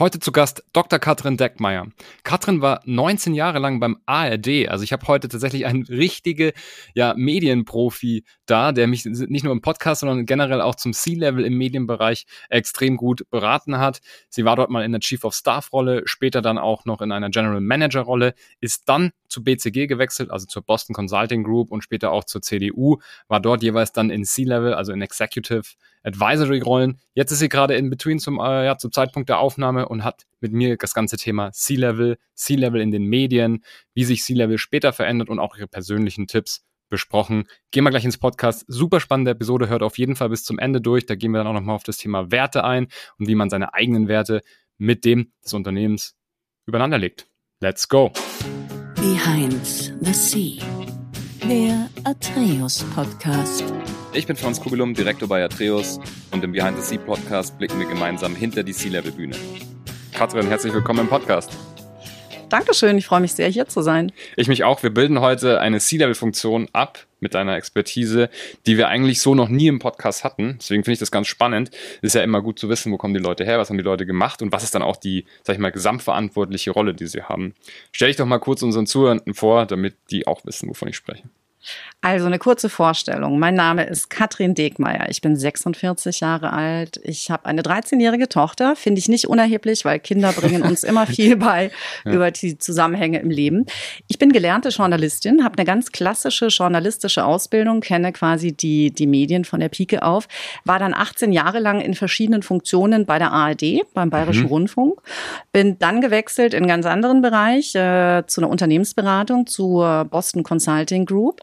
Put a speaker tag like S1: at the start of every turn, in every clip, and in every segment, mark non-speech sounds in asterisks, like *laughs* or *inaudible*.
S1: Heute zu Gast Dr. Katrin Deckmeier. Katrin war 19 Jahre lang beim ARD. Also ich habe heute tatsächlich einen richtigen ja, Medienprofi da, der mich nicht nur im Podcast, sondern generell auch zum C-Level im Medienbereich extrem gut beraten hat. Sie war dort mal in der Chief of Staff Rolle, später dann auch noch in einer General Manager Rolle, ist dann zu BCG gewechselt, also zur Boston Consulting Group und später auch zur CDU, war dort jeweils dann in C-Level, also in Executive Advisory-Rollen. Jetzt ist sie gerade in Between zum, äh, ja, zum Zeitpunkt der Aufnahme und hat mit mir das ganze Thema C-Level, C-Level in den Medien, wie sich C-Level später verändert und auch ihre persönlichen Tipps besprochen. Gehen wir gleich ins Podcast. Super spannende Episode, hört auf jeden Fall bis zum Ende durch. Da gehen wir dann auch nochmal auf das Thema Werte ein und wie man seine eigenen Werte mit dem des Unternehmens übereinander legt. Let's go!
S2: Behind the Sea, der Atreus Podcast.
S1: Ich bin Franz Kugelum, Direktor bei Atreus und im Behind the Sea Podcast blicken wir gemeinsam hinter die Sea-Level-Bühne. Katrin, herzlich willkommen im Podcast.
S3: Dankeschön, ich freue mich sehr, hier zu sein.
S1: Ich mich auch. Wir bilden heute eine C-Level-Funktion ab mit deiner Expertise, die wir eigentlich so noch nie im Podcast hatten. Deswegen finde ich das ganz spannend. Es ist ja immer gut zu wissen, wo kommen die Leute her, was haben die Leute gemacht und was ist dann auch die, sag ich mal, gesamtverantwortliche Rolle, die sie haben. Stell dich doch mal kurz unseren Zuhörenden vor, damit die auch wissen, wovon ich spreche.
S3: Also eine kurze Vorstellung. Mein Name ist Katrin Degmeier. Ich bin 46 Jahre alt. Ich habe eine 13-jährige Tochter. Finde ich nicht unerheblich, weil Kinder bringen uns immer *laughs* viel bei ja. über die Zusammenhänge im Leben. Ich bin gelernte Journalistin, habe eine ganz klassische journalistische Ausbildung, kenne quasi die, die Medien von der Pike auf, war dann 18 Jahre lang in verschiedenen Funktionen bei der ARD, beim Bayerischen mhm. Rundfunk, bin dann gewechselt in einen ganz anderen Bereich, äh, zu einer Unternehmensberatung, zur Boston Consulting Group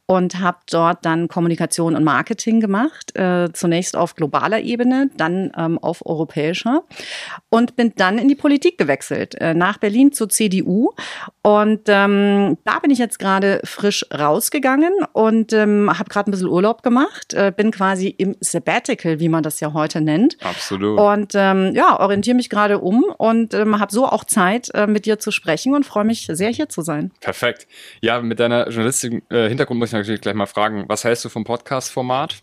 S3: und habe dort dann Kommunikation und Marketing gemacht, äh, zunächst auf globaler Ebene, dann ähm, auf europäischer und bin dann in die Politik gewechselt, äh, nach Berlin zur CDU und ähm, da bin ich jetzt gerade frisch rausgegangen und ähm, habe gerade ein bisschen Urlaub gemacht, äh, bin quasi im Sabbatical, wie man das ja heute nennt.
S1: Absolut.
S3: Und ähm, ja, orientiere mich gerade um und ähm, habe so auch Zeit, äh, mit dir zu sprechen und freue mich sehr, hier zu sein.
S1: Perfekt. Ja, mit deiner journalistischen äh, Hintergrund muss ich natürlich gleich mal fragen, was hältst du vom Podcast-Format?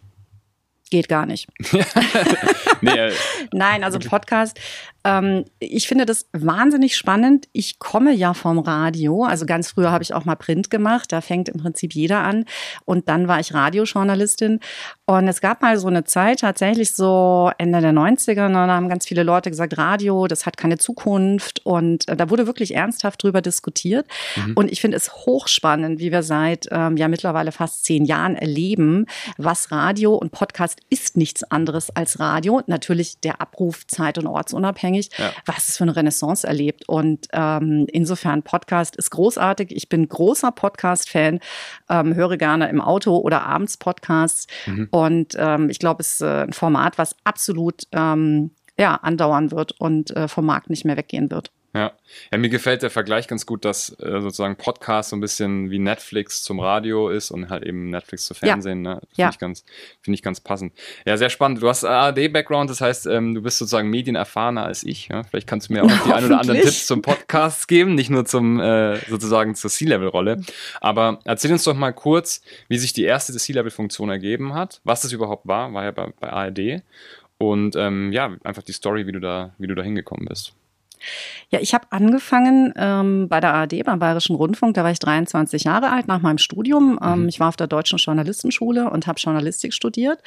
S3: Geht gar nicht. *laughs* nee, äh, *laughs* Nein, also Podcast ähm, ich finde das wahnsinnig spannend. Ich komme ja vom Radio. Also ganz früher habe ich auch mal Print gemacht. Da fängt im Prinzip jeder an. Und dann war ich Radiojournalistin. Und es gab mal so eine Zeit, tatsächlich so Ende der 90er, und da haben ganz viele Leute gesagt, Radio, das hat keine Zukunft. Und äh, da wurde wirklich ernsthaft drüber diskutiert. Mhm. Und ich finde es hochspannend, wie wir seit ähm, ja mittlerweile fast zehn Jahren erleben, was Radio und Podcast ist nichts anderes als Radio. Natürlich der Abruf zeit- und ortsunabhängig unabhängig, ja. was es für eine Renaissance erlebt. Und ähm, insofern Podcast ist großartig. Ich bin großer Podcast-Fan, ähm, höre gerne im Auto oder abends Podcasts. Mhm. Und ähm, ich glaube, es ist äh, ein Format, was absolut ähm, ja, andauern wird und äh, vom Markt nicht mehr weggehen wird.
S1: Ja. ja, mir gefällt der Vergleich ganz gut, dass äh, sozusagen Podcast so ein bisschen wie Netflix zum Radio ist und halt eben Netflix zu Fernsehen. Ja. Ne? Finde ja. ich, ganz, find ich ganz passend. Ja, sehr spannend. Du hast ARD-Background, das heißt, ähm, du bist sozusagen medienerfahrener als ich. Ja? Vielleicht kannst du mir auch noch die ein oder anderen Tipps zum Podcast geben, nicht nur zum äh, sozusagen zur C-Level-Rolle. Aber erzähl uns doch mal kurz, wie sich die erste C-Level-Funktion ergeben hat, was das überhaupt war, war ja bei, bei ARD. Und ähm, ja, einfach die Story, wie du da, wie du da hingekommen bist.
S3: Ja, ich habe angefangen ähm, bei der ARD, beim Bayerischen Rundfunk. Da war ich 23 Jahre alt nach meinem Studium. Ähm, mhm. Ich war auf der Deutschen Journalistenschule und habe Journalistik studiert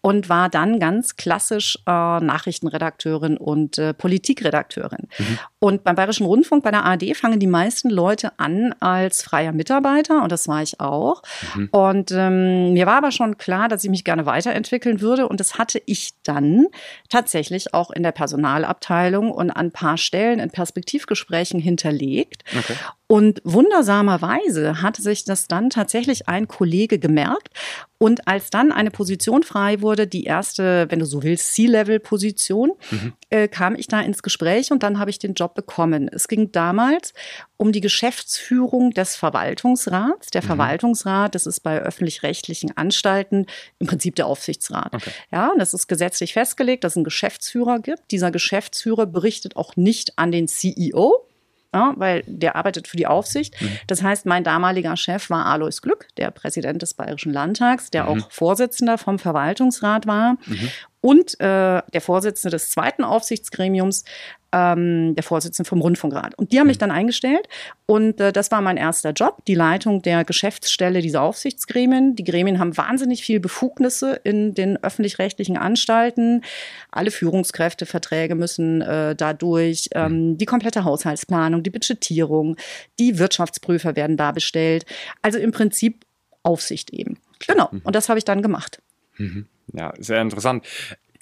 S3: und war dann ganz klassisch äh, Nachrichtenredakteurin und äh, Politikredakteurin. Mhm. Und beim Bayerischen Rundfunk, bei der ARD, fangen die meisten Leute an als freier Mitarbeiter und das war ich auch. Mhm. Und ähm, mir war aber schon klar, dass ich mich gerne weiterentwickeln würde und das hatte ich dann tatsächlich auch in der Personalabteilung und an ein paar Stellen Stellen in Perspektivgesprächen hinterlegt. Okay. Und wundersamerweise hat sich das dann tatsächlich ein Kollege gemerkt. Und als dann eine Position frei wurde, die erste, wenn du so willst, C-Level-Position, mhm. äh, kam ich da ins Gespräch und dann habe ich den Job bekommen. Es ging damals um die Geschäftsführung des Verwaltungsrats. Der mhm. Verwaltungsrat, das ist bei öffentlich-rechtlichen Anstalten im Prinzip der Aufsichtsrat. Okay. Ja, und das ist gesetzlich festgelegt, dass es einen Geschäftsführer gibt. Dieser Geschäftsführer berichtet auch nicht an den CEO, ja, weil der arbeitet für die Aufsicht. Mhm. Das heißt, mein damaliger Chef war Alois Glück, der Präsident des Bayerischen Landtags, der mhm. auch Vorsitzender vom Verwaltungsrat war. Mhm. Und äh, der Vorsitzende des zweiten Aufsichtsgremiums, ähm, der Vorsitzende vom Rundfunkrat. Und die haben mich dann eingestellt und äh, das war mein erster Job, die Leitung der Geschäftsstelle dieser Aufsichtsgremien. Die Gremien haben wahnsinnig viel Befugnisse in den öffentlich-rechtlichen Anstalten. Alle Führungskräfteverträge müssen äh, dadurch, ähm, die komplette Haushaltsplanung, die Budgetierung, die Wirtschaftsprüfer werden da bestellt. Also im Prinzip Aufsicht eben. Genau. Und das habe ich dann gemacht.
S1: Mhm. Ja, sehr interessant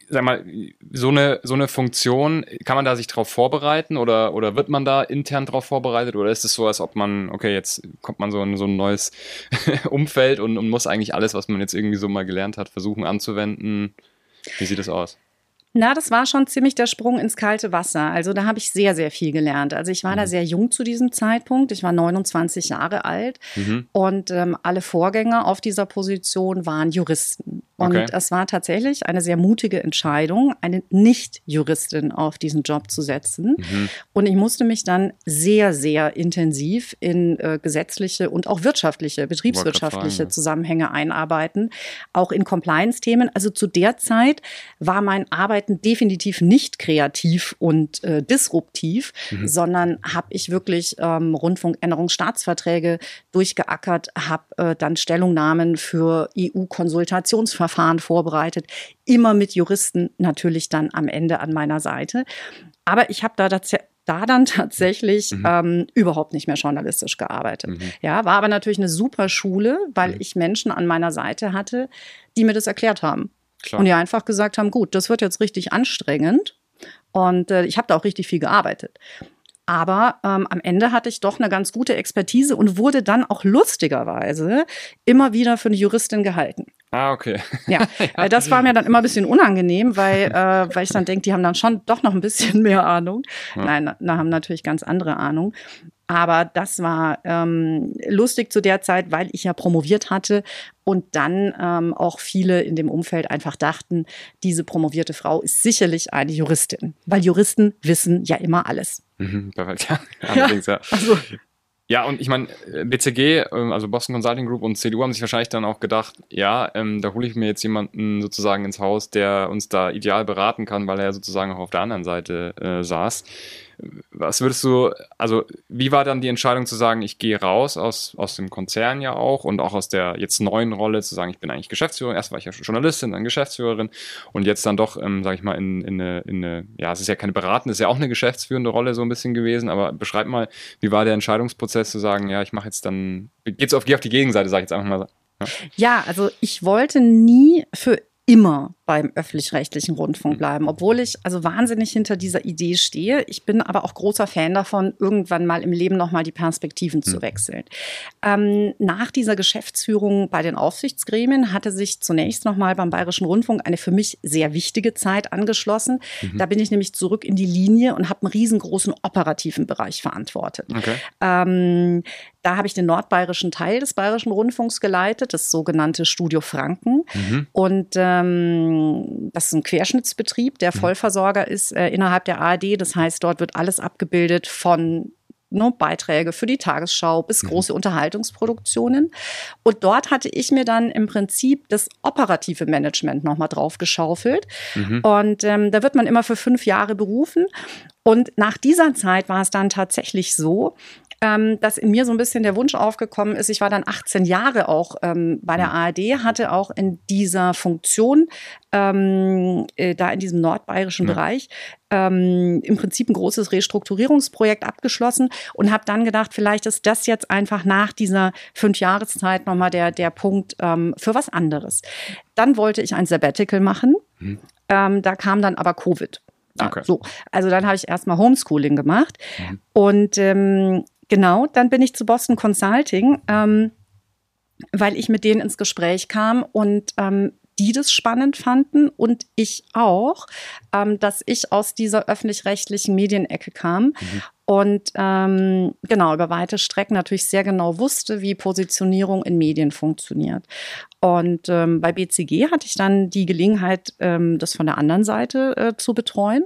S1: sag mal, so eine, so eine Funktion, kann man da sich drauf vorbereiten oder, oder wird man da intern drauf vorbereitet oder ist es so, als ob man, okay, jetzt kommt man so in so ein neues *laughs* Umfeld und, und muss eigentlich alles, was man jetzt irgendwie so mal gelernt hat, versuchen anzuwenden? Wie sieht das aus?
S3: Na, das war schon ziemlich der Sprung ins kalte Wasser. Also da habe ich sehr, sehr viel gelernt. Also ich war mhm. da sehr jung zu diesem Zeitpunkt. Ich war 29 Jahre alt mhm. und ähm, alle Vorgänger auf dieser Position waren Juristen. Und okay. es war tatsächlich eine sehr mutige Entscheidung, eine Nicht-Juristin auf diesen Job zu setzen. Mhm. Und ich musste mich dann sehr, sehr intensiv in äh, gesetzliche und auch wirtschaftliche, betriebswirtschaftliche fragen, Zusammenhänge einarbeiten, auch in Compliance-Themen. Also zu der Zeit war mein Arbeiten definitiv nicht kreativ und äh, disruptiv, mhm. sondern habe ich wirklich ähm, Rundfunkänderungsstaatsverträge durchgeackert, habe äh, dann Stellungnahmen für EU-Konsultationsverfahren Verfahren vorbereitet, immer mit Juristen natürlich dann am Ende an meiner Seite. Aber ich habe da da dann tatsächlich mhm. ähm, überhaupt nicht mehr journalistisch gearbeitet. Mhm. Ja, war aber natürlich eine super Schule, weil mhm. ich Menschen an meiner Seite hatte, die mir das erklärt haben. Klar. Und die einfach gesagt haben, gut, das wird jetzt richtig anstrengend. Und äh, ich habe da auch richtig viel gearbeitet. Aber ähm, am Ende hatte ich doch eine ganz gute Expertise und wurde dann auch lustigerweise immer wieder für eine Juristin gehalten.
S1: Ah, okay. *laughs*
S3: Ja, *laughs* ja. das war mir dann immer ein bisschen unangenehm, weil, äh, weil ich dann denke, die haben dann schon doch noch ein bisschen *laughs* mehr Ahnung. Ja. Nein, da haben natürlich ganz andere Ahnung. Aber das war ähm, lustig zu der Zeit, weil ich ja promoviert hatte und dann ähm, auch viele in dem Umfeld einfach dachten, diese promovierte Frau ist sicherlich eine Juristin, weil Juristen wissen ja immer alles.
S1: Mhm, perfekt, ja. *laughs* Allerdings, ja. Also, ja, und ich meine, BCG, ähm, also Boston Consulting Group und CDU haben sich wahrscheinlich dann auch gedacht, ja, ähm, da hole ich mir jetzt jemanden sozusagen ins Haus, der uns da ideal beraten kann, weil er sozusagen auch auf der anderen Seite äh, saß. Was würdest du, also wie war dann die Entscheidung zu sagen, ich gehe raus aus, aus dem Konzern ja auch und auch aus der jetzt neuen Rolle zu sagen, ich bin eigentlich Geschäftsführerin, erst war ich ja Journalistin, dann Geschäftsführerin und jetzt dann doch, ähm, sage ich mal, in, in, eine, in eine, ja, es ist ja keine beratende, es ist ja auch eine geschäftsführende Rolle so ein bisschen gewesen, aber beschreib mal, wie war der Entscheidungsprozess zu sagen, ja, ich mache jetzt dann, geht's auf, geh auf die Gegenseite, sage ich jetzt einfach mal.
S3: Ja. ja, also ich wollte nie für immer beim öffentlich-rechtlichen Rundfunk mhm. bleiben, obwohl ich also wahnsinnig hinter dieser Idee stehe. Ich bin aber auch großer Fan davon, irgendwann mal im Leben nochmal die Perspektiven zu mhm. wechseln. Ähm, nach dieser Geschäftsführung bei den Aufsichtsgremien hatte sich zunächst nochmal beim Bayerischen Rundfunk eine für mich sehr wichtige Zeit angeschlossen. Mhm. Da bin ich nämlich zurück in die Linie und habe einen riesengroßen operativen Bereich verantwortet. Okay. Ähm, da habe ich den nordbayerischen Teil des Bayerischen Rundfunks geleitet, das sogenannte Studio Franken. Mhm. Und ähm, das ist ein Querschnittsbetrieb, der mhm. Vollversorger ist äh, innerhalb der ARD. Das heißt, dort wird alles abgebildet von ne, Beiträge für die Tagesschau bis mhm. große Unterhaltungsproduktionen. Und dort hatte ich mir dann im Prinzip das operative Management nochmal drauf geschaufelt. Mhm. Und ähm, da wird man immer für fünf Jahre berufen. Und nach dieser Zeit war es dann tatsächlich so, ähm, dass in mir so ein bisschen der Wunsch aufgekommen ist. Ich war dann 18 Jahre auch ähm, bei der ARD, hatte auch in dieser Funktion, ähm, äh, da in diesem nordbayerischen ja. Bereich, ähm, im Prinzip ein großes Restrukturierungsprojekt abgeschlossen und habe dann gedacht, vielleicht ist das jetzt einfach nach dieser Fünfjahreszeit nochmal der, der Punkt ähm, für was anderes. Dann wollte ich ein Sabbatical machen. Mhm. Ähm, da kam dann aber Covid. Okay. So, also dann habe ich erstmal Homeschooling gemacht mhm. und ähm, Genau, dann bin ich zu Boston Consulting, ähm, weil ich mit denen ins Gespräch kam und ähm, die das spannend fanden und ich auch, ähm, dass ich aus dieser öffentlich-rechtlichen Medienecke kam mhm. und ähm, genau über weite Strecken natürlich sehr genau wusste, wie Positionierung in Medien funktioniert. Und ähm, bei BCG hatte ich dann die Gelegenheit, ähm, das von der anderen Seite äh, zu betreuen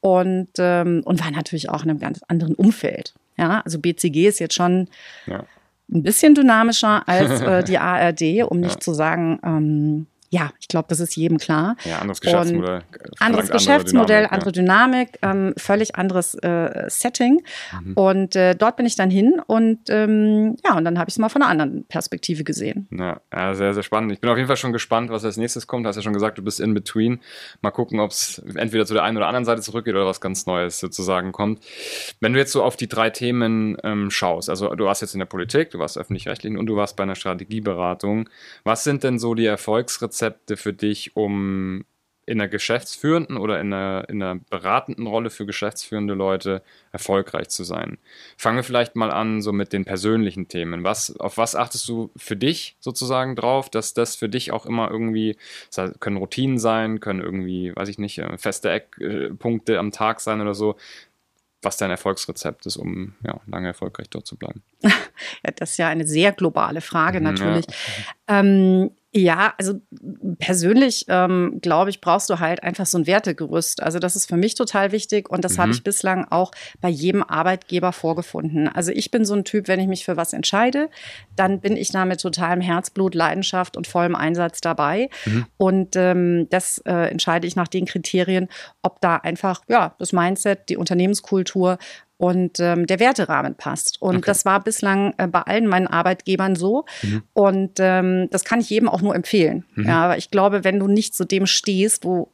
S3: und, ähm, und war natürlich auch in einem ganz anderen Umfeld. Ja, also BCG ist jetzt schon ja. ein bisschen dynamischer als äh, die ARD, um *laughs* nicht zu sagen, ähm, Ja, ich glaube, das ist jedem klar.
S1: Ja, anderes Geschäftsmodell.
S3: Anderes Geschäftsmodell, Dynamik, andere Dynamik, ähm, völlig anderes äh, Setting. Mhm. Und äh, dort bin ich dann hin und ähm, ja, und dann habe ich es mal von einer anderen Perspektive gesehen.
S1: Ja, ja, sehr, sehr spannend. Ich bin auf jeden Fall schon gespannt, was als nächstes kommt. Du hast ja schon gesagt, du bist in between. Mal gucken, ob es entweder zu der einen oder anderen Seite zurückgeht oder was ganz Neues sozusagen kommt. Wenn du jetzt so auf die drei Themen ähm, schaust, also du warst jetzt in der Politik, du warst öffentlich-rechtlich und du warst bei einer Strategieberatung. Was sind denn so die Erfolgsrezepte? Konzepte für dich, um in einer geschäftsführenden oder in einer, in einer beratenden Rolle für geschäftsführende Leute erfolgreich zu sein. Fangen wir vielleicht mal an so mit den persönlichen Themen. Was, auf was achtest du für dich sozusagen drauf, dass das für dich auch immer irgendwie, das können Routinen sein, können irgendwie, weiß ich nicht, äh, feste Eckpunkte am Tag sein oder so, was dein Erfolgsrezept ist, um ja, lange erfolgreich dort zu bleiben. *laughs*
S3: ja, das ist ja eine sehr globale Frage mhm, natürlich. Ja. Ähm, ja, also persönlich ähm, glaube ich, brauchst du halt einfach so ein Wertegerüst. Also das ist für mich total wichtig und das mhm. habe ich bislang auch bei jedem Arbeitgeber vorgefunden. Also ich bin so ein Typ, wenn ich mich für was entscheide, dann bin ich da mit totalem Herzblut, Leidenschaft und vollem Einsatz dabei. Mhm. Und ähm, das äh, entscheide ich nach den Kriterien, ob da einfach ja das Mindset, die Unternehmenskultur und ähm, der Werterahmen passt. Und okay. das war bislang äh, bei allen meinen Arbeitgebern so. Mhm. Und ähm, das kann ich jedem auch nur empfehlen. Mhm. Ja, aber ich glaube, wenn du nicht zu dem stehst, wo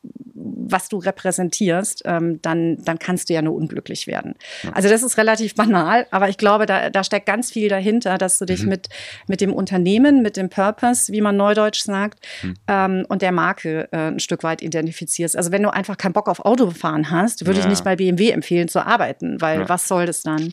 S3: was du repräsentierst, ähm, dann, dann kannst du ja nur unglücklich werden. Ja. Also das ist relativ banal, aber ich glaube, da, da steckt ganz viel dahinter, dass du dich mhm. mit, mit dem Unternehmen, mit dem Purpose, wie man neudeutsch sagt, mhm. ähm, und der Marke äh, ein Stück weit identifizierst. Also wenn du einfach keinen Bock auf Autofahren hast, würde ja. ich nicht bei BMW empfehlen zu arbeiten, weil ja. was soll das dann?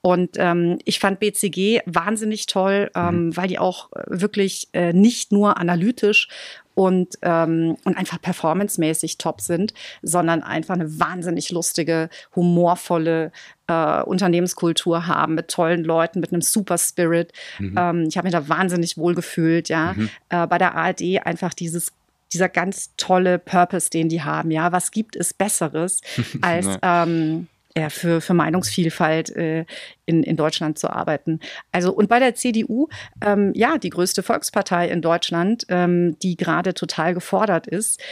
S3: Und ähm, ich fand BCG wahnsinnig toll, ähm, mhm. weil die auch wirklich äh, nicht nur analytisch und, ähm, und einfach performancemäßig top sind, sondern einfach eine wahnsinnig lustige, humorvolle äh, Unternehmenskultur haben mit tollen Leuten, mit einem Super Spirit. Mhm. Ähm, ich habe mich da wahnsinnig wohl gefühlt, ja. Mhm. Äh, bei der ARD einfach dieses dieser ganz tolle Purpose, den die haben, ja. Was gibt es Besseres *laughs* als ähm, ja, für, für Meinungsvielfalt äh, in, in Deutschland zu arbeiten. Also und bei der CDU, ähm, ja, die größte Volkspartei in Deutschland, ähm, die gerade total gefordert ist,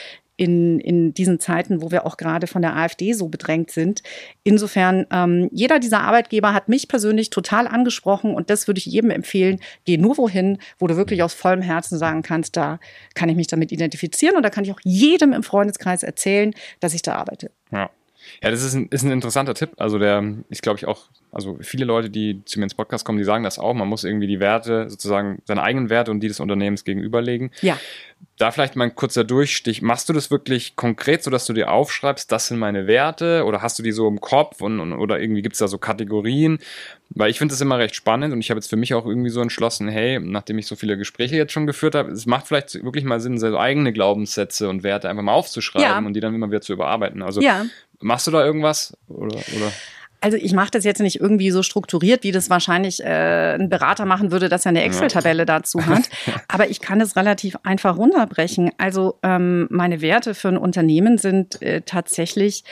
S3: in, in diesen Zeiten, wo wir auch gerade von der AfD so bedrängt sind. Insofern, ähm, jeder dieser Arbeitgeber hat mich persönlich total angesprochen und das würde ich jedem empfehlen. Geh nur wohin, wo du wirklich aus vollem Herzen sagen kannst, da kann ich mich damit identifizieren und da kann ich auch jedem im Freundeskreis erzählen, dass ich da arbeite.
S1: Ja. Ja, das ist ein, ist ein interessanter Tipp. Also der ist, glaube ich, auch, also viele Leute, die zu mir ins Podcast kommen, die sagen das auch. Man muss irgendwie die Werte, sozusagen seine eigenen Werte und die des Unternehmens gegenüberlegen.
S3: Ja.
S1: Da vielleicht mal ein kurzer Durchstich. Machst du das wirklich konkret, so dass du dir aufschreibst, das sind meine Werte? Oder hast du die so im Kopf und, und oder irgendwie gibt es da so Kategorien? Weil ich finde das immer recht spannend und ich habe jetzt für mich auch irgendwie so entschlossen, hey, nachdem ich so viele Gespräche jetzt schon geführt habe, es macht vielleicht wirklich mal Sinn, so eigene Glaubenssätze und Werte einfach mal aufzuschreiben ja. und die dann immer wieder zu überarbeiten. Also ja. Machst du da irgendwas? Oder, oder?
S3: Also ich mache das jetzt nicht irgendwie so strukturiert, wie das wahrscheinlich äh, ein Berater machen würde, dass er eine Excel-Tabelle dazu hat. *laughs* Aber ich kann es relativ einfach runterbrechen. Also ähm, meine Werte für ein Unternehmen sind äh, tatsächlich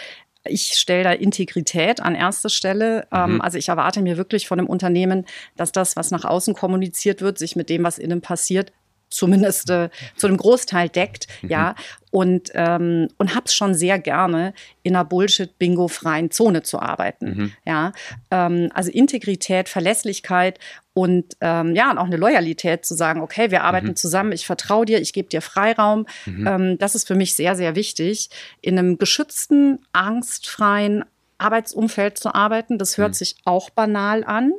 S3: ich stelle da Integrität an erste Stelle. Ähm, mhm. Also ich erwarte mir wirklich von einem Unternehmen, dass das, was nach außen kommuniziert wird, sich mit dem, was innen passiert, zumindest äh, zu einem Großteil deckt, mhm. ja, und, ähm, und hab's schon sehr gerne, in einer Bullshit-Bingo-freien Zone zu arbeiten, mhm. ja, ähm, also Integrität, Verlässlichkeit und ähm, ja, und auch eine Loyalität zu sagen, okay, wir arbeiten mhm. zusammen, ich vertraue dir, ich gebe dir Freiraum, mhm. ähm, das ist für mich sehr, sehr wichtig, in einem geschützten, angstfreien Arbeitsumfeld zu arbeiten, das hört mhm. sich auch banal an,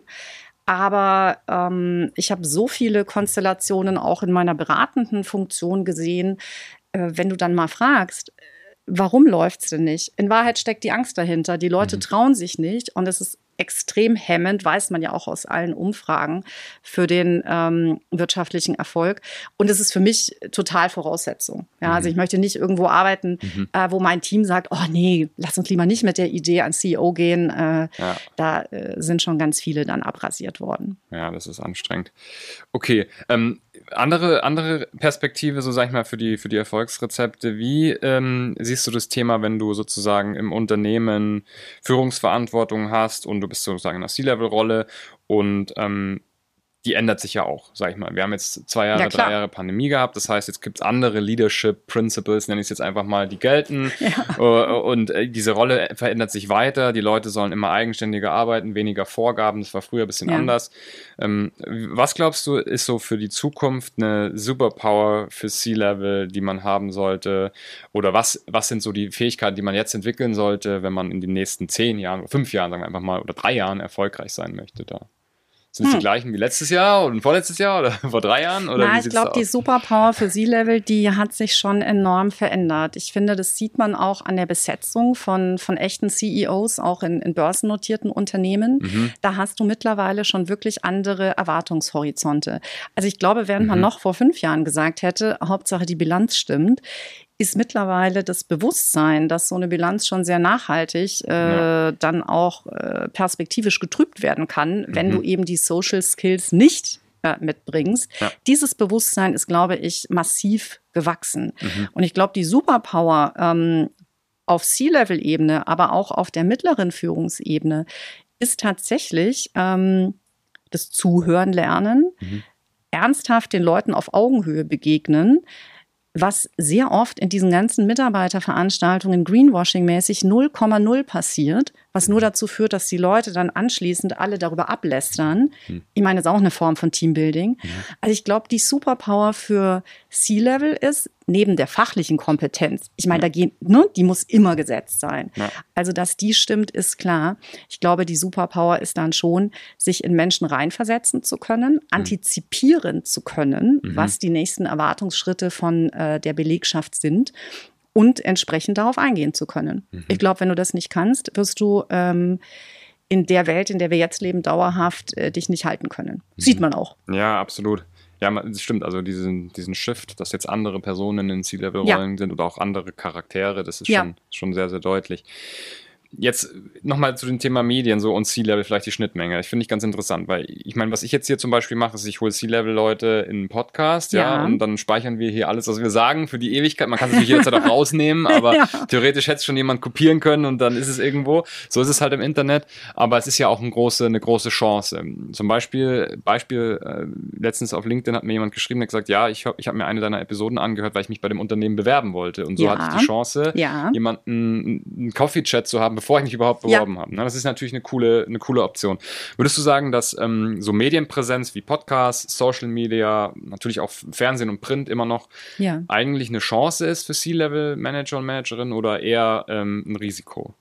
S3: aber ähm, ich habe so viele Konstellationen auch in meiner beratenden Funktion gesehen. Äh, wenn du dann mal fragst, warum läuft es denn nicht? In Wahrheit steckt die Angst dahinter. Die Leute mhm. trauen sich nicht und es ist extrem hemmend, weiß man ja auch aus allen Umfragen, für den ähm, wirtschaftlichen Erfolg. Und es ist für mich total Voraussetzung. Ja, also mhm. also ich möchte nicht irgendwo arbeiten, mhm. äh, wo mein Team sagt, oh nee, lass uns lieber nicht mit der Idee an CEO gehen. Äh, ja. Da äh, sind schon ganz viele dann abrasiert worden.
S1: Ja, das ist anstrengend. Okay, ähm, andere, andere Perspektive, so sag ich mal, für die, für die Erfolgsrezepte. Wie ähm, siehst du das Thema, wenn du sozusagen im Unternehmen Führungsverantwortung hast und du bist sozusagen in einer C-Level-Rolle und ähm, die ändert sich ja auch, sag ich mal. Wir haben jetzt zwei Jahre,
S3: Ja,
S1: drei Jahre Pandemie gehabt. Das heißt, jetzt gibt's andere Leadership Principles, nenne ich es jetzt einfach mal, die gelten. *laughs* Äh, Und äh, diese Rolle verändert sich weiter. Die Leute sollen immer eigenständiger arbeiten, weniger Vorgaben. Das war früher ein bisschen
S3: Ja.
S1: anders. Ähm, was glaubst du, ist so für die Zukunft eine Superpower für C-Level, die man haben sollte? Oder was, was sind so die Fähigkeiten, die man jetzt entwickeln sollte, wenn man in den nächsten zehn Jahren oder fünf Jahren, sagen wir einfach mal, oder drei Jahren erfolgreich sein möchte da? Sind es
S3: Hm.
S1: die gleichen wie letztes Jahr oder vorletztes Jahr oder *laughs* vor drei Jahren? Oder
S3: Na, ich glaube, die? Superpower für C-Level, die hat sich schon enorm verändert. Ich finde, das sieht man auch an der Besetzung von, von echten CEOs, auch in, in börsennotierten Unternehmen.
S1: Mhm.
S3: Da hast du mittlerweile schon wirklich andere Erwartungshorizonte. Also ich glaube, während man
S1: Mhm.
S3: noch vor fünf Jahren gesagt hätte, Hauptsache die Bilanz stimmt, ist mittlerweile das Bewusstsein, dass so eine Bilanz schon sehr nachhaltig äh,
S1: Ja.
S3: dann auch äh, perspektivisch getrübt werden kann, wenn
S1: Mhm.
S3: du eben die Social Skills nicht äh, mitbringst.
S1: Ja.
S3: Dieses Bewusstsein ist, glaube ich, massiv gewachsen.
S1: Mhm.
S3: Und ich glaube, die Superpower ähm, auf C-Level-Ebene, aber auch auf der mittleren Führungsebene ist tatsächlich ähm, das Zuhören lernen,
S1: Mhm.
S3: ernsthaft den Leuten auf Augenhöhe begegnen, was sehr oft in diesen ganzen Mitarbeiterveranstaltungen Greenwashing-mäßig 0,0 passiert, was nur dazu führt, dass die Leute dann anschließend alle darüber ablästern.
S1: Hm.
S3: Ich meine, das ist auch eine Form von Teambuilding. Also ich glaube, die Superpower für C-Level ist, neben der fachlichen Kompetenz, ich meine, da gehen, ne, die muss immer gesetzt sein.
S1: Ja.
S3: Also, dass die stimmt, ist klar. Ich glaube, die Superpower ist dann schon, sich in Menschen reinversetzen zu können, antizipieren zu können,
S1: Mhm.
S3: was die nächsten Erwartungsschritte von äh, der Belegschaft sind und entsprechend darauf eingehen zu können.
S1: Mhm.
S3: Ich glaube, wenn du das nicht kannst, wirst du ähm, in der Welt, in der wir jetzt leben, dauerhaft äh, dich nicht halten können.
S1: Mhm.
S3: Sieht man auch.
S1: Ja, absolut. Ja, das stimmt. Also diesen, diesen Shift, dass jetzt andere Personen in C-Level-Rollen sind oder auch andere Charaktere, das ist
S3: Ja.
S1: schon, schon sehr, sehr deutlich. Jetzt nochmal zu dem Thema Medien so und C-Level, vielleicht die Schnittmenge. Ich finde ich ganz interessant, weil ich meine, was ich jetzt hier zum Beispiel mache, ist, ich hole C-Level-Leute in einen Podcast, ja.
S3: Ja.
S1: und dann speichern wir hier alles, was wir sagen, für die Ewigkeit. Man kann es natürlich jederzeit auch *laughs* rausnehmen, aber
S3: Ja.
S1: theoretisch hätte es schon jemand kopieren können und dann ist es irgendwo. So ist es halt im Internet, aber es ist ja auch eine große, eine große Chance. Zum Beispiel, Beispiel, äh, letztens auf LinkedIn hat mir jemand geschrieben, der gesagt, ja, ich habe ich hab mir eine deiner Episoden angehört, weil ich mich bei dem Unternehmen bewerben wollte. Und so
S3: Ja.
S1: hatte ich die Chance, jemanden einen Coffee-Chat zu haben, bevor ich mich überhaupt
S3: Ja.
S1: beworben habe. Ne? Das ist natürlich eine coole, eine coole Option. Würdest du sagen, dass ähm, so Medienpräsenz wie Podcasts, Social Media, natürlich auch Fernsehen und Print immer noch
S3: Ja.
S1: eigentlich eine Chance ist für C-Level-Manager und Managerinnen oder eher ähm, ein Risiko?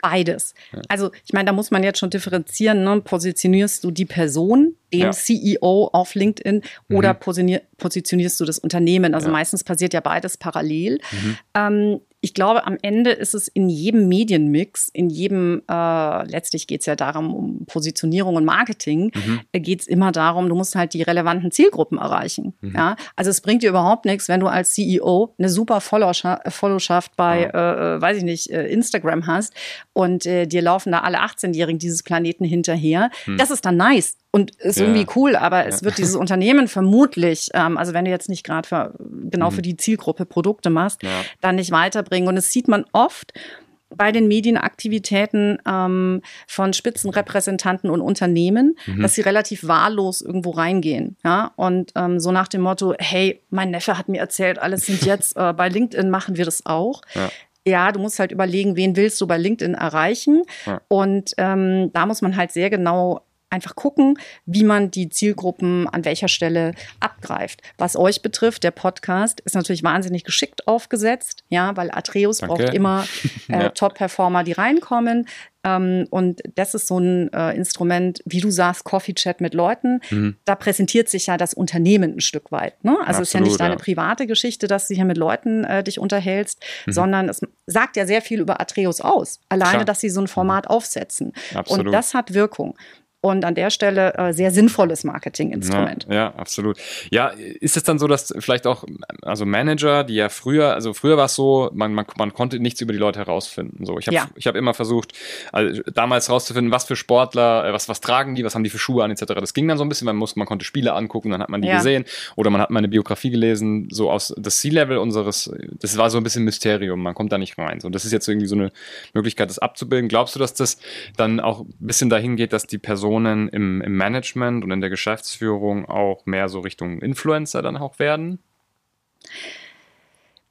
S3: Beides. *laughs* Also ich meine, da muss man jetzt schon differenzieren. Ne? Positionierst du die Person, den
S1: Ja.
S3: CEO auf LinkedIn, oder
S1: Mhm.
S3: positionier positionierst du das Unternehmen? Also
S1: Ja.
S3: meistens passiert ja beides parallel.
S1: Mhm.
S3: Ähm, ich glaube, am Ende ist es in jedem Medienmix, in jedem, äh, letztlich geht es ja darum, um Positionierung und Marketing,
S1: Mhm.
S3: äh, geht es immer darum, du musst halt die relevanten Zielgruppen erreichen.
S1: Mhm.
S3: Ja? Also es bringt dir überhaupt nichts, wenn du als CEO eine super Followschaft bei, äh, äh, weiß ich nicht, äh, Instagram hast und äh, dir laufen da alle 18-Jährigen dieses Planeten hinterher. Das ist dann nice und ist.
S1: Ja.
S3: irgendwie cool, aber es wird dieses *laughs* Unternehmen vermutlich, ähm, also wenn du jetzt nicht gerade für, genau
S1: Mhm.
S3: für die Zielgruppe Produkte machst,
S1: Ja.
S3: dann nicht weiterbringen. Und das sieht man oft bei den Medienaktivitäten ähm, von Spitzenrepräsentanten und Unternehmen,
S1: Mhm.
S3: dass sie relativ wahllos irgendwo reingehen. Ja? Und ähm, so nach dem Motto, hey, mein Neffe hat mir erzählt, alles sind jetzt, *laughs* äh, bei LinkedIn machen wir das auch.
S1: Ja.
S3: Ja, du musst halt überlegen, wen willst du bei LinkedIn erreichen.
S1: Ja.
S3: Und ähm, da muss man halt sehr genau einfach gucken, wie man die Zielgruppen an welcher Stelle abgreift. Was euch betrifft, der Podcast ist natürlich wahnsinnig geschickt aufgesetzt, ja, weil Atreus
S1: Danke.
S3: braucht immer *laughs* äh,
S1: Ja.
S3: Top-Performer, die reinkommen. Ähm, und das ist so ein äh, Instrument, wie du sagst, Coffee-Chat mit Leuten.
S1: Mhm.
S3: Da präsentiert sich ja das Unternehmen ein Stück weit. Ne? Also es ist ja nicht deine
S1: ja.
S3: private Geschichte, dass du hier mit Leuten äh, dich unterhältst,
S1: Mhm.
S3: sondern es sagt ja sehr viel über Atreus aus. Alleine,
S1: Klar. Mhm.
S3: dass sie so ein Format aufsetzen.
S1: Absolut.
S3: Und das hat Wirkung. Und an der Stelle äh, sehr sinnvolles Marketinginstrument.
S1: Ja, ja, absolut. Ja, ist es dann so, dass vielleicht auch, also Manager, die ja früher, also früher war es so, man, man, man konnte nichts über die Leute herausfinden. So, ich habe
S3: Ja.
S1: ich hab immer versucht, also damals herauszufinden, was für Sportler, äh, was, was tragen die, was haben die für Schuhe an, etc. Das ging dann so ein bisschen, man musste, man konnte Spiele angucken, dann hat man die
S3: Ja.
S1: gesehen oder man hat mal eine Biografie gelesen, so aus das C-Level unseres, das war so ein bisschen Mysterium, man kommt da nicht rein. So, das ist jetzt irgendwie so eine Möglichkeit, das abzubilden. Glaubst du, dass das dann auch ein bisschen dahin geht, dass die Personen im, im Management und in der Geschäftsführung auch mehr so Richtung Influencer dann auch werden?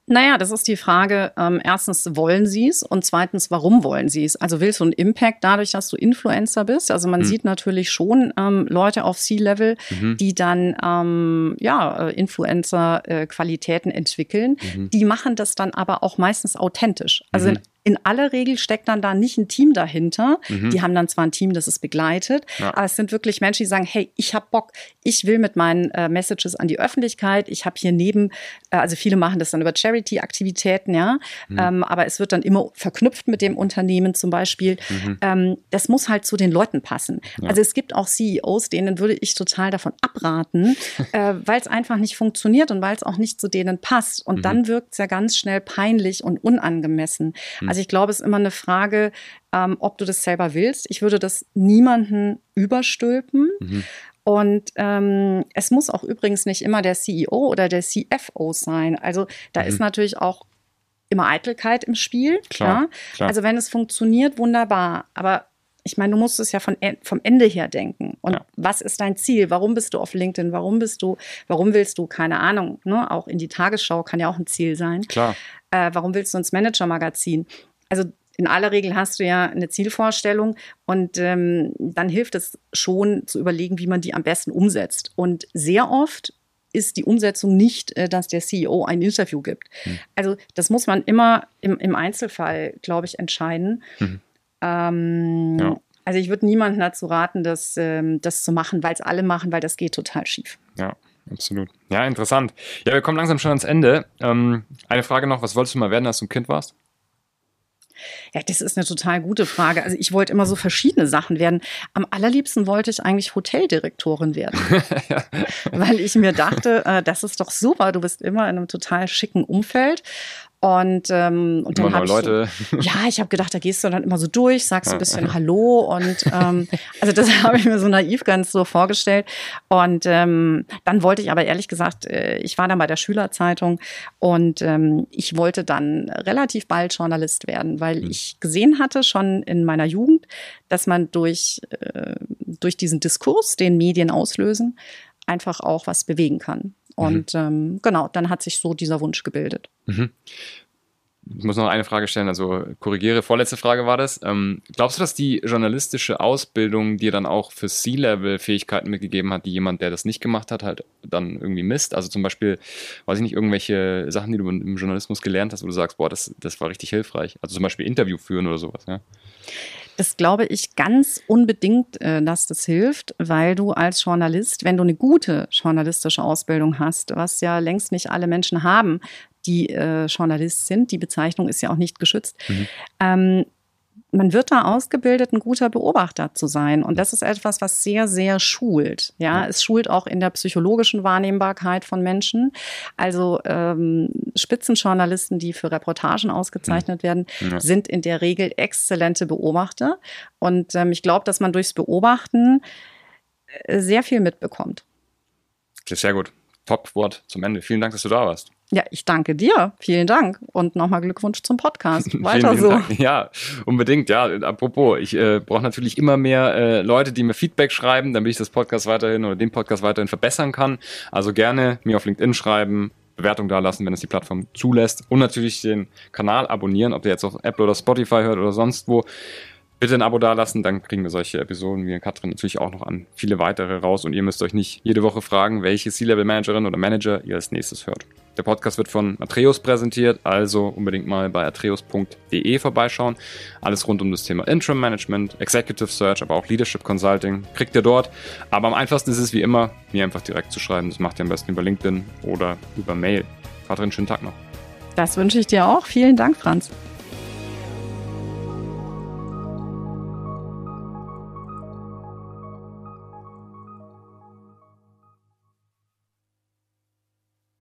S3: Naja, das ist die Frage. Ähm, erstens, wollen sie es? Und zweitens, warum wollen sie es? Also willst du einen Impact dadurch, dass du Influencer bist? Also man mhm. sieht natürlich schon ähm, Leute auf C-Level, mhm. die dann ähm, ja, äh, Influencer-Qualitäten äh, entwickeln. Mhm. Die machen das dann aber auch meistens authentisch. Also in mhm in aller Regel steckt dann da nicht ein Team dahinter. Mhm. Die haben dann zwar ein Team, das es begleitet, ja. aber es sind wirklich Menschen, die sagen, hey, ich habe Bock, ich will mit meinen äh, Messages an die Öffentlichkeit, ich habe hier neben, äh, also viele machen das dann über Charity-Aktivitäten, ja, mhm. ähm, aber es wird dann immer verknüpft mit dem Unternehmen zum Beispiel. Mhm. Ähm, das muss halt zu den Leuten passen. Ja. Also es gibt auch CEOs, denen würde ich total davon abraten, *laughs* äh, weil es einfach nicht funktioniert und weil es auch nicht zu denen passt. Und mhm. dann wirkt es ja ganz schnell peinlich und unangemessen. Also ich glaube, es ist immer eine Frage, ähm, ob du das selber willst. Ich würde das niemanden überstülpen. Mhm. Und ähm, es muss auch übrigens nicht immer der CEO oder der CFO sein. Also da mhm. ist natürlich auch immer Eitelkeit im Spiel. Klar, klar, Also wenn es funktioniert, wunderbar. Aber ich meine, du musst es ja von, vom Ende her denken. Und ja. was ist dein Ziel? Warum bist du auf LinkedIn? Warum bist du, warum willst du, keine Ahnung, ne? auch in die Tagesschau kann ja auch ein Ziel sein.
S1: Klar
S3: äh, warum willst du ins Manager-Magazin? Also in aller Regel hast du ja eine Zielvorstellung und ähm, dann hilft es schon zu überlegen, wie man die am besten umsetzt. Und sehr oft ist die Umsetzung nicht, äh, dass der CEO ein Interview gibt. Hm. Also das muss man immer im, im Einzelfall, glaube ich, entscheiden. Hm. Ähm, ja. Also ich würde niemanden dazu raten, das, ähm, das zu machen, weil es alle machen, weil das geht total schief.
S1: Ja absolut. Ja, interessant. Ja, wir kommen langsam schon ans Ende. Ähm, eine Frage noch, was wolltest du mal werden, als du ein Kind warst?
S3: Ja, das ist eine total gute Frage. Also ich wollte immer so verschiedene Sachen werden. Am allerliebsten wollte ich eigentlich Hoteldirektorin werden. *laughs* ja. Weil ich mir dachte, äh, das ist doch super. Du bist immer in einem total schicken Umfeld. Und, ähm, und dann habe ich so, *laughs* ja, ich habe gedacht, da gehst du dann immer so durch, sagst ein bisschen Hallo und ähm, also das *laughs* habe ich mir so naiv ganz so vorgestellt. Und ähm, dann wollte ich aber ehrlich gesagt, äh, ich war dann bei der Schülerzeitung und ähm, ich wollte dann relativ bald Journalist werden, weil mhm. ich gesehen hatte schon in meiner Jugend, dass man durch äh, durch diesen Diskurs, den Medien auslösen, einfach auch was bewegen kann. Mhm. Und mhm. ähm, genau, dann hat sich so dieser Wunsch gebildet. Mhm.
S1: Ich muss noch eine Frage stellen, also korrigiere, vorletzte Frage war das. Ähm, glaubst du, dass die journalistische Ausbildung dir dann auch für C-Level-Fähigkeiten mitgegeben hat, die jemand, der das nicht gemacht hat, halt dann irgendwie misst? Also zum Beispiel, weiß ich nicht, irgendwelche Sachen, die du im Journalismus gelernt hast, wo du sagst, boah, das, das war richtig hilfreich. Also zum Beispiel Interview führen oder sowas, ja?
S3: Das glaube ich ganz unbedingt, äh, dass das hilft, weil du als Journalist, wenn du eine gute journalistische Ausbildung hast, was ja längst nicht alle Menschen haben, die äh, Journalist sind, die Bezeichnung ist ja auch nicht geschützt, mhm. ähm, man wird da ausgebildet, ein guter Beobachter zu sein. Und das ist etwas, was sehr, sehr schult. Ja, es schult auch in der psychologischen Wahrnehmbarkeit von Menschen. Also ähm, Spitzenjournalisten, die für Reportagen ausgezeichnet werden, ja. sind in der Regel exzellente Beobachter. Und ähm, ich glaube, dass man durchs Beobachten äh, sehr viel mitbekommt.
S1: Ist sehr gut. Top-Wort zum Ende. Vielen Dank, dass du da warst.
S3: Ja, ich danke dir. Vielen Dank. Und nochmal Glückwunsch zum Podcast. *laughs* Weiter so. Dank.
S1: Ja, unbedingt. Ja, apropos, ich äh, brauche natürlich immer mehr äh, Leute, die mir Feedback schreiben, damit ich das Podcast weiterhin oder den Podcast weiterhin verbessern kann. Also gerne mir auf LinkedIn schreiben, Bewertung dalassen, wenn es die Plattform zulässt. Und natürlich den Kanal abonnieren, ob ihr jetzt auf Apple oder Spotify hört oder sonst wo bitte ein Abo dalassen, dann kriegen wir solche Episoden wie Katrin natürlich auch noch an viele weitere raus und ihr müsst euch nicht jede Woche fragen, welche C-Level-Managerin oder Manager ihr als nächstes hört. Der Podcast wird von Atreus präsentiert, also unbedingt mal bei atreus.de vorbeischauen. Alles rund um das Thema Interim Management, Executive Search, aber auch Leadership Consulting kriegt ihr dort. Aber am einfachsten ist es wie immer, mir einfach direkt zu schreiben. Das macht ihr am besten über LinkedIn oder über Mail. Katrin, schönen Tag noch.
S3: Das wünsche ich dir auch. Vielen Dank, Franz.